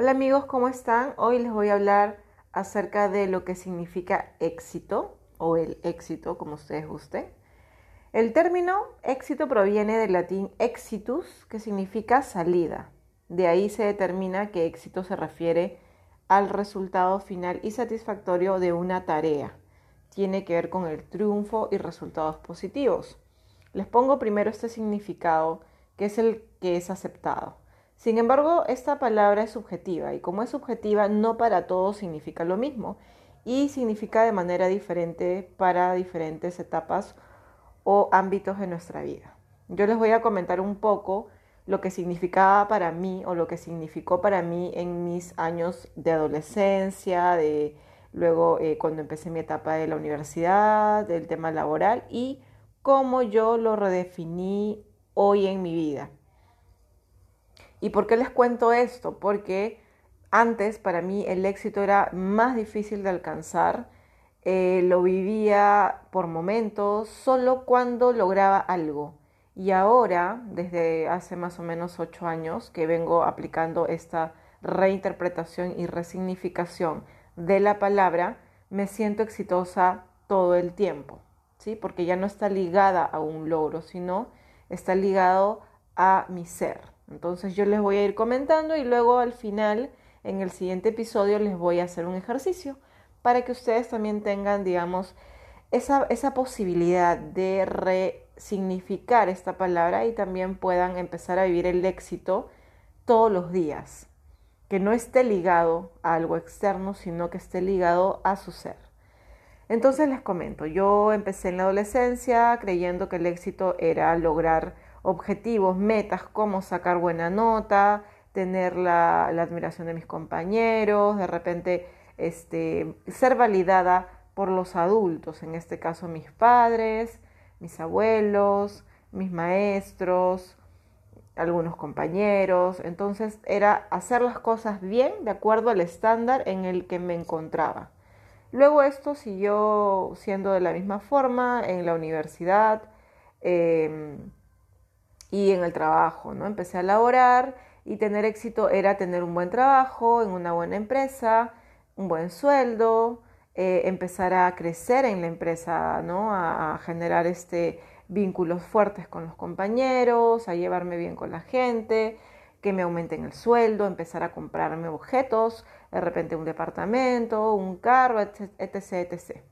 Hola amigos, ¿cómo están? Hoy les voy a hablar acerca de lo que significa éxito o el éxito, como ustedes gusten. El término éxito proviene del latín exitus, que significa salida. De ahí se determina que éxito se refiere al resultado final y satisfactorio de una tarea. Tiene que ver con el triunfo y resultados positivos. Les pongo primero este significado, que es el que es aceptado. Sin embargo, esta palabra es subjetiva y como es subjetiva, no para todos significa lo mismo y significa de manera diferente para diferentes etapas o ámbitos de nuestra vida. Yo les voy a comentar un poco lo que significaba para mí o lo que significó para mí en mis años de adolescencia, de luego eh, cuando empecé mi etapa de la universidad, del tema laboral y cómo yo lo redefiní hoy en mi vida. ¿Y por qué les cuento esto? Porque antes para mí el éxito era más difícil de alcanzar. Eh, lo vivía por momentos, solo cuando lograba algo. Y ahora, desde hace más o menos ocho años que vengo aplicando esta reinterpretación y resignificación de la palabra, me siento exitosa todo el tiempo, ¿sí? Porque ya no está ligada a un logro, sino está ligado a mi ser. Entonces yo les voy a ir comentando y luego al final, en el siguiente episodio, les voy a hacer un ejercicio para que ustedes también tengan, digamos, esa, esa posibilidad de resignificar esta palabra y también puedan empezar a vivir el éxito todos los días. Que no esté ligado a algo externo, sino que esté ligado a su ser. Entonces les comento, yo empecé en la adolescencia creyendo que el éxito era lograr objetivos, metas como sacar buena nota, tener la, admiración de mis compañeros, de repente este, ser validada por los adultos, en este caso mis padres, mis abuelos, mis maestros, algunos compañeros. Entonces era hacer las cosas bien de acuerdo al estándar en el que me encontraba. Luego esto siguió siendo de la misma forma en la universidad. Em, y en el trabajo, ¿no? Empecé a laborar y tener éxito era tener un buen trabajo en una buena empresa, un buen sueldo, eh, empezar a crecer en la empresa, ¿no? A, generar este vínculos fuertes con los compañeros, a llevarme bien con la gente, que me aumenten el sueldo, empezar a comprarme objetos, de repente un departamento, un carro, etc, etc.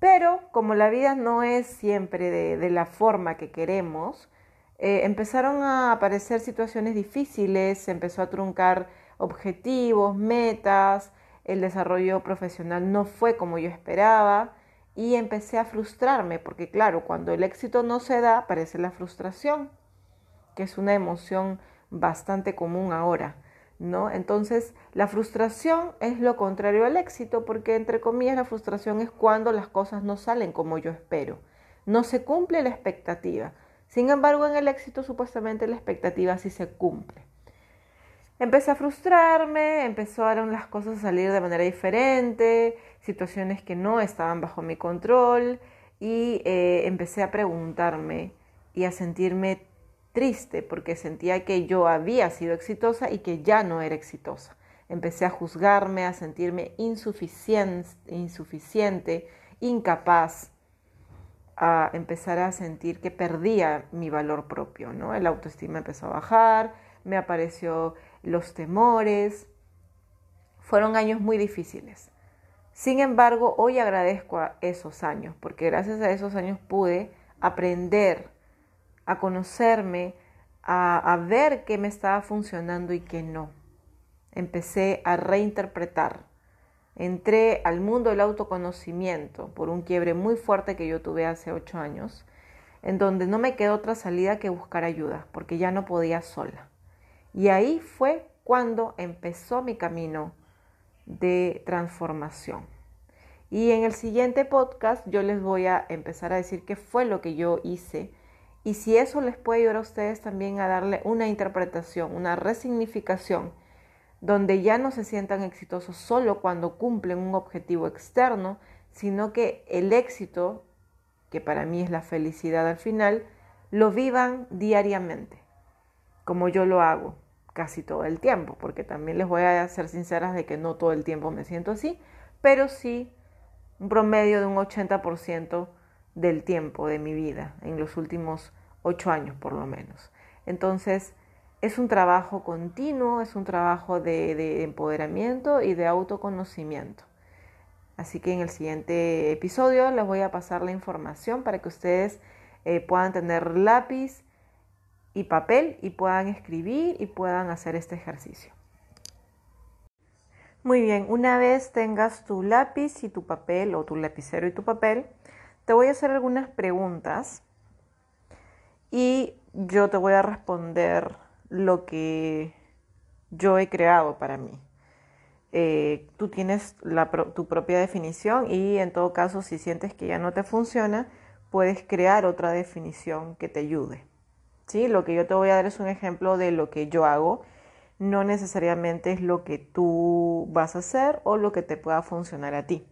Pero como la vida no es siempre de la forma que queremos, eh, empezaron a aparecer situaciones difíciles, se empezó a truncar objetivos, metas, el desarrollo profesional no fue como yo esperaba y empecé a frustrarme porque claro, cuando el éxito no se da aparece la frustración, que es una emoción bastante común ahora. ¿No? Entonces, la frustración es lo contrario al éxito, porque entre comillas la frustración es cuando las cosas no salen como yo espero, no se cumple la expectativa. Sin embargo, en el éxito supuestamente la expectativa sí se cumple. Empecé a frustrarme, empezaron las cosas a salir de manera diferente, situaciones que no estaban bajo mi control y eh, empecé a preguntarme y a sentirme triste porque sentía que yo había sido exitosa y que ya no era exitosa. Empecé a juzgarme, a sentirme insuficiente, insuficiente incapaz, a empezar a sentir que perdía mi valor propio, ¿no? El autoestima empezó a bajar, me apareció los temores. Fueron años muy difíciles. Sin embargo, hoy agradezco a esos años, porque gracias a esos años pude aprender, a conocerme, a, a ver qué me estaba funcionando y qué no. Empecé a reinterpretar entré al mundo del autoconocimiento por un quiebre muy fuerte que yo tuve hace ocho años, en donde no me quedó otra salida que buscar ayuda, porque ya no podía sola. Y ahí fue cuando empezó mi camino de transformación. Y en el siguiente podcast yo les voy a empezar a decir qué fue lo que yo hice y si eso les puede ayudar a ustedes también a darle una interpretación, una resignificación donde ya no se sientan exitosos solo cuando cumplen un objetivo externo, sino que el éxito, que para mí es la felicidad al final, lo vivan diariamente, como yo lo hago. casi todo el tiempo, porque también les voy a ser sinceras de que no todo el tiempo me siento así, pero sí un promedio de un 80% del tiempo de mi vida, en los últimos ocho años por lo menos. Entonces, es un trabajo continuo, es un trabajo de, empoderamiento y de autoconocimiento. Así que en el siguiente episodio les voy a pasar la información para que ustedes eh, puedan tener lápiz y papel y puedan escribir y puedan hacer este ejercicio. Muy bien, una vez tengas tu lápiz y tu papel o tu lapicero y tu papel, te voy a hacer algunas preguntas y yo te voy a responder lo que yo he creado para mí. Eh, tú tienes tu propia definición y en todo caso si sientes que ya no te funciona, puedes crear otra definición que te ayude. ¿Sí? Lo que yo te voy a dar es un ejemplo de lo que yo hago, no necesariamente es lo que tú vas a hacer o lo que te pueda funcionar a ti.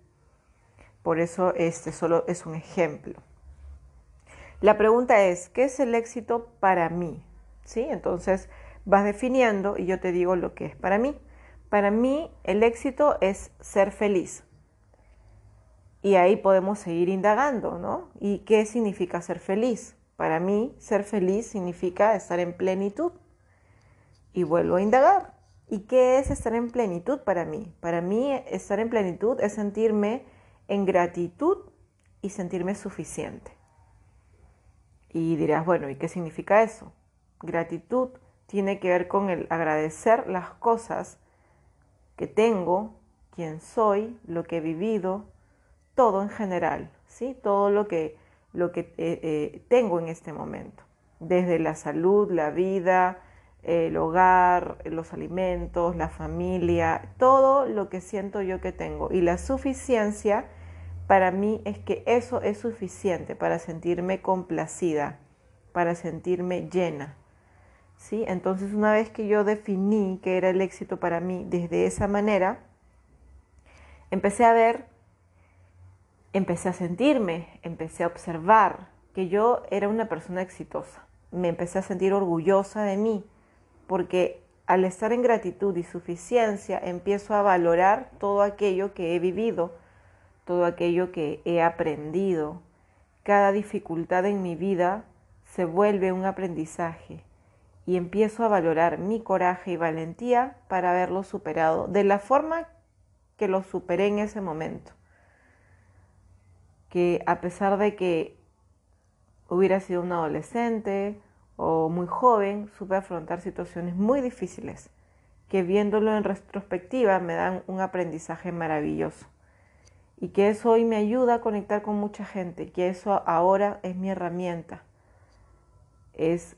Por eso este solo es un ejemplo. La pregunta es, ¿qué es el éxito para mí? ¿Sí? Entonces vas definiendo y yo te digo lo que es para mí. Para mí el éxito es ser feliz. Y ahí podemos seguir indagando, ¿no? ¿Y qué significa ser feliz? Para mí, ser feliz significa estar en plenitud. Y vuelvo a indagar. ¿Y qué es estar en plenitud para mí? Para mí, estar en plenitud es sentirme en gratitud y sentirme suficiente. Y dirás, bueno, ¿y qué significa eso? Gratitud tiene que ver con el agradecer las cosas que tengo, quién soy, lo que he vivido, todo en general, ¿sí? Todo lo que, lo que eh, eh, tengo en este momento, desde la salud, la vida, el hogar, los alimentos, la familia, todo lo que siento yo que tengo. Y la suficiencia para mí es que eso es suficiente para sentirme complacida, para sentirme llena. ¿Sí? Entonces una vez que yo definí qué era el éxito para mí desde esa manera, empecé a ver empecé a sentirme, empecé a observar que yo era una persona exitosa. Me empecé a sentir orgullosa de mí, porque al estar en gratitud y suficiencia empiezo a valorar todo aquello que he vivido, todo aquello que he aprendido. Cada dificultad en mi vida se vuelve un aprendizaje y empiezo a valorar mi coraje y valentía para haberlo superado de la forma que lo superé en ese momento que a pesar de que hubiera sido un adolescente o muy joven, supe afrontar situaciones muy difíciles que viéndolo en retrospectiva me dan un aprendizaje maravilloso. Y que eso hoy me ayuda a conectar con mucha gente, que eso ahora es mi herramienta. Es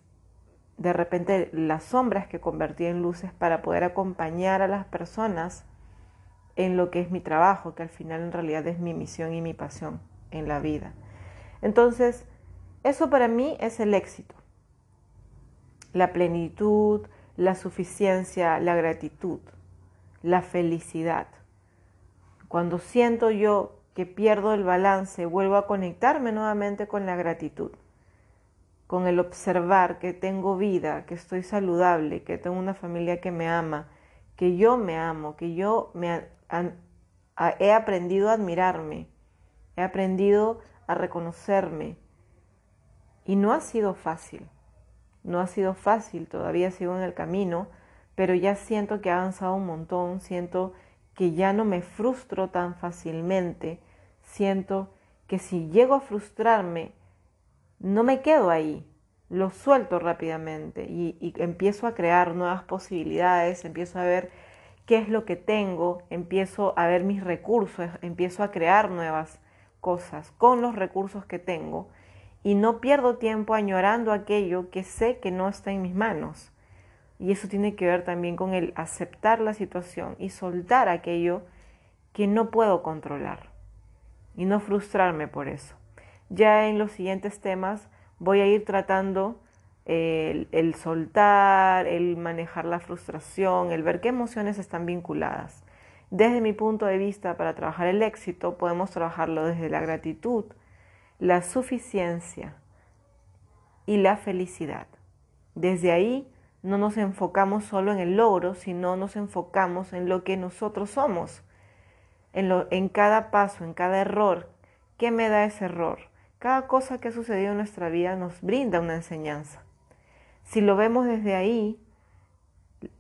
de repente las sombras que convertí en luces para poder acompañar a las personas en lo que es mi trabajo, que al final en realidad es mi misión y mi pasión en la vida. Entonces, eso para mí es el éxito. La plenitud, la suficiencia, la gratitud, la felicidad. Cuando siento yo que pierdo el balance, vuelvo a conectarme nuevamente con la gratitud, con el observar que tengo vida, que estoy saludable, que tengo una familia que me ama, que yo me amo, que yo me he aprendido a admirarme, He aprendido a reconocerme y no ha sido fácil. No ha sido fácil, todavía sigo en el camino, pero ya siento que he avanzado un montón, siento que ya no me frustro tan fácilmente, siento que si llego a frustrarme, no me quedo ahí, lo suelto rápidamente y, y, empiezo a crear nuevas posibilidades, empiezo a ver qué es lo que tengo, empiezo a ver mis recursos, empiezo a crear nuevas cosas con los recursos que tengo y no pierdo tiempo añorando aquello que sé que no está en mis manos. Y eso tiene que ver también con el aceptar la situación y soltar aquello que no puedo controlar y no frustrarme por eso. Ya en los siguientes temas voy a ir tratando el, el, soltar, el manejar la frustración, el ver qué emociones están vinculadas. Desde mi punto de vista, para trabajar el éxito, podemos trabajarlo desde la gratitud, la suficiencia y la felicidad. Desde ahí no nos enfocamos solo en el logro, sino nos enfocamos en lo que nosotros somos, en, lo, en cada paso, en cada error. ¿Qué me da ese error? Cada cosa que ha sucedido en nuestra vida nos brinda una enseñanza. Si lo vemos desde ahí,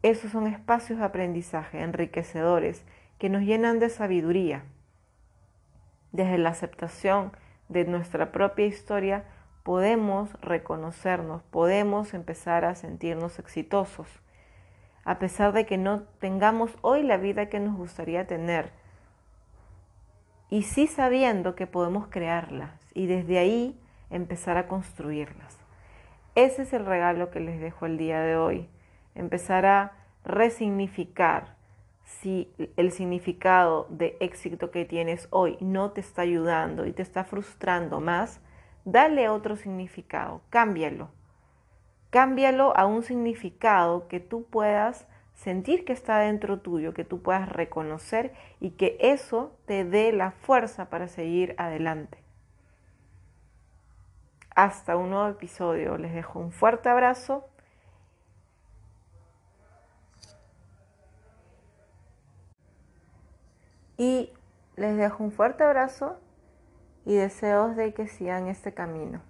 esos son espacios de aprendizaje enriquecedores que nos llenan de sabiduría. Desde la aceptación de nuestra propia historia podemos reconocernos, podemos empezar a sentirnos exitosos, a pesar de que no tengamos hoy la vida que nos gustaría tener, y sí sabiendo que podemos crearlas y desde ahí empezar a construirlas. Ese es el regalo que les dejo el día de hoy, empezar a resignificar si el significado de éxito que tienes hoy no te está ayudando y te está frustrando más, dale otro significado, cámbialo. Cámbialo a un significado que tú puedas sentir que está dentro tuyo, que tú puedas reconocer y que eso te dé la fuerza para seguir adelante. Hasta un nuevo episodio. Les dejo un fuerte abrazo Y les dejo un fuerte abrazo y deseos de que sigan este camino.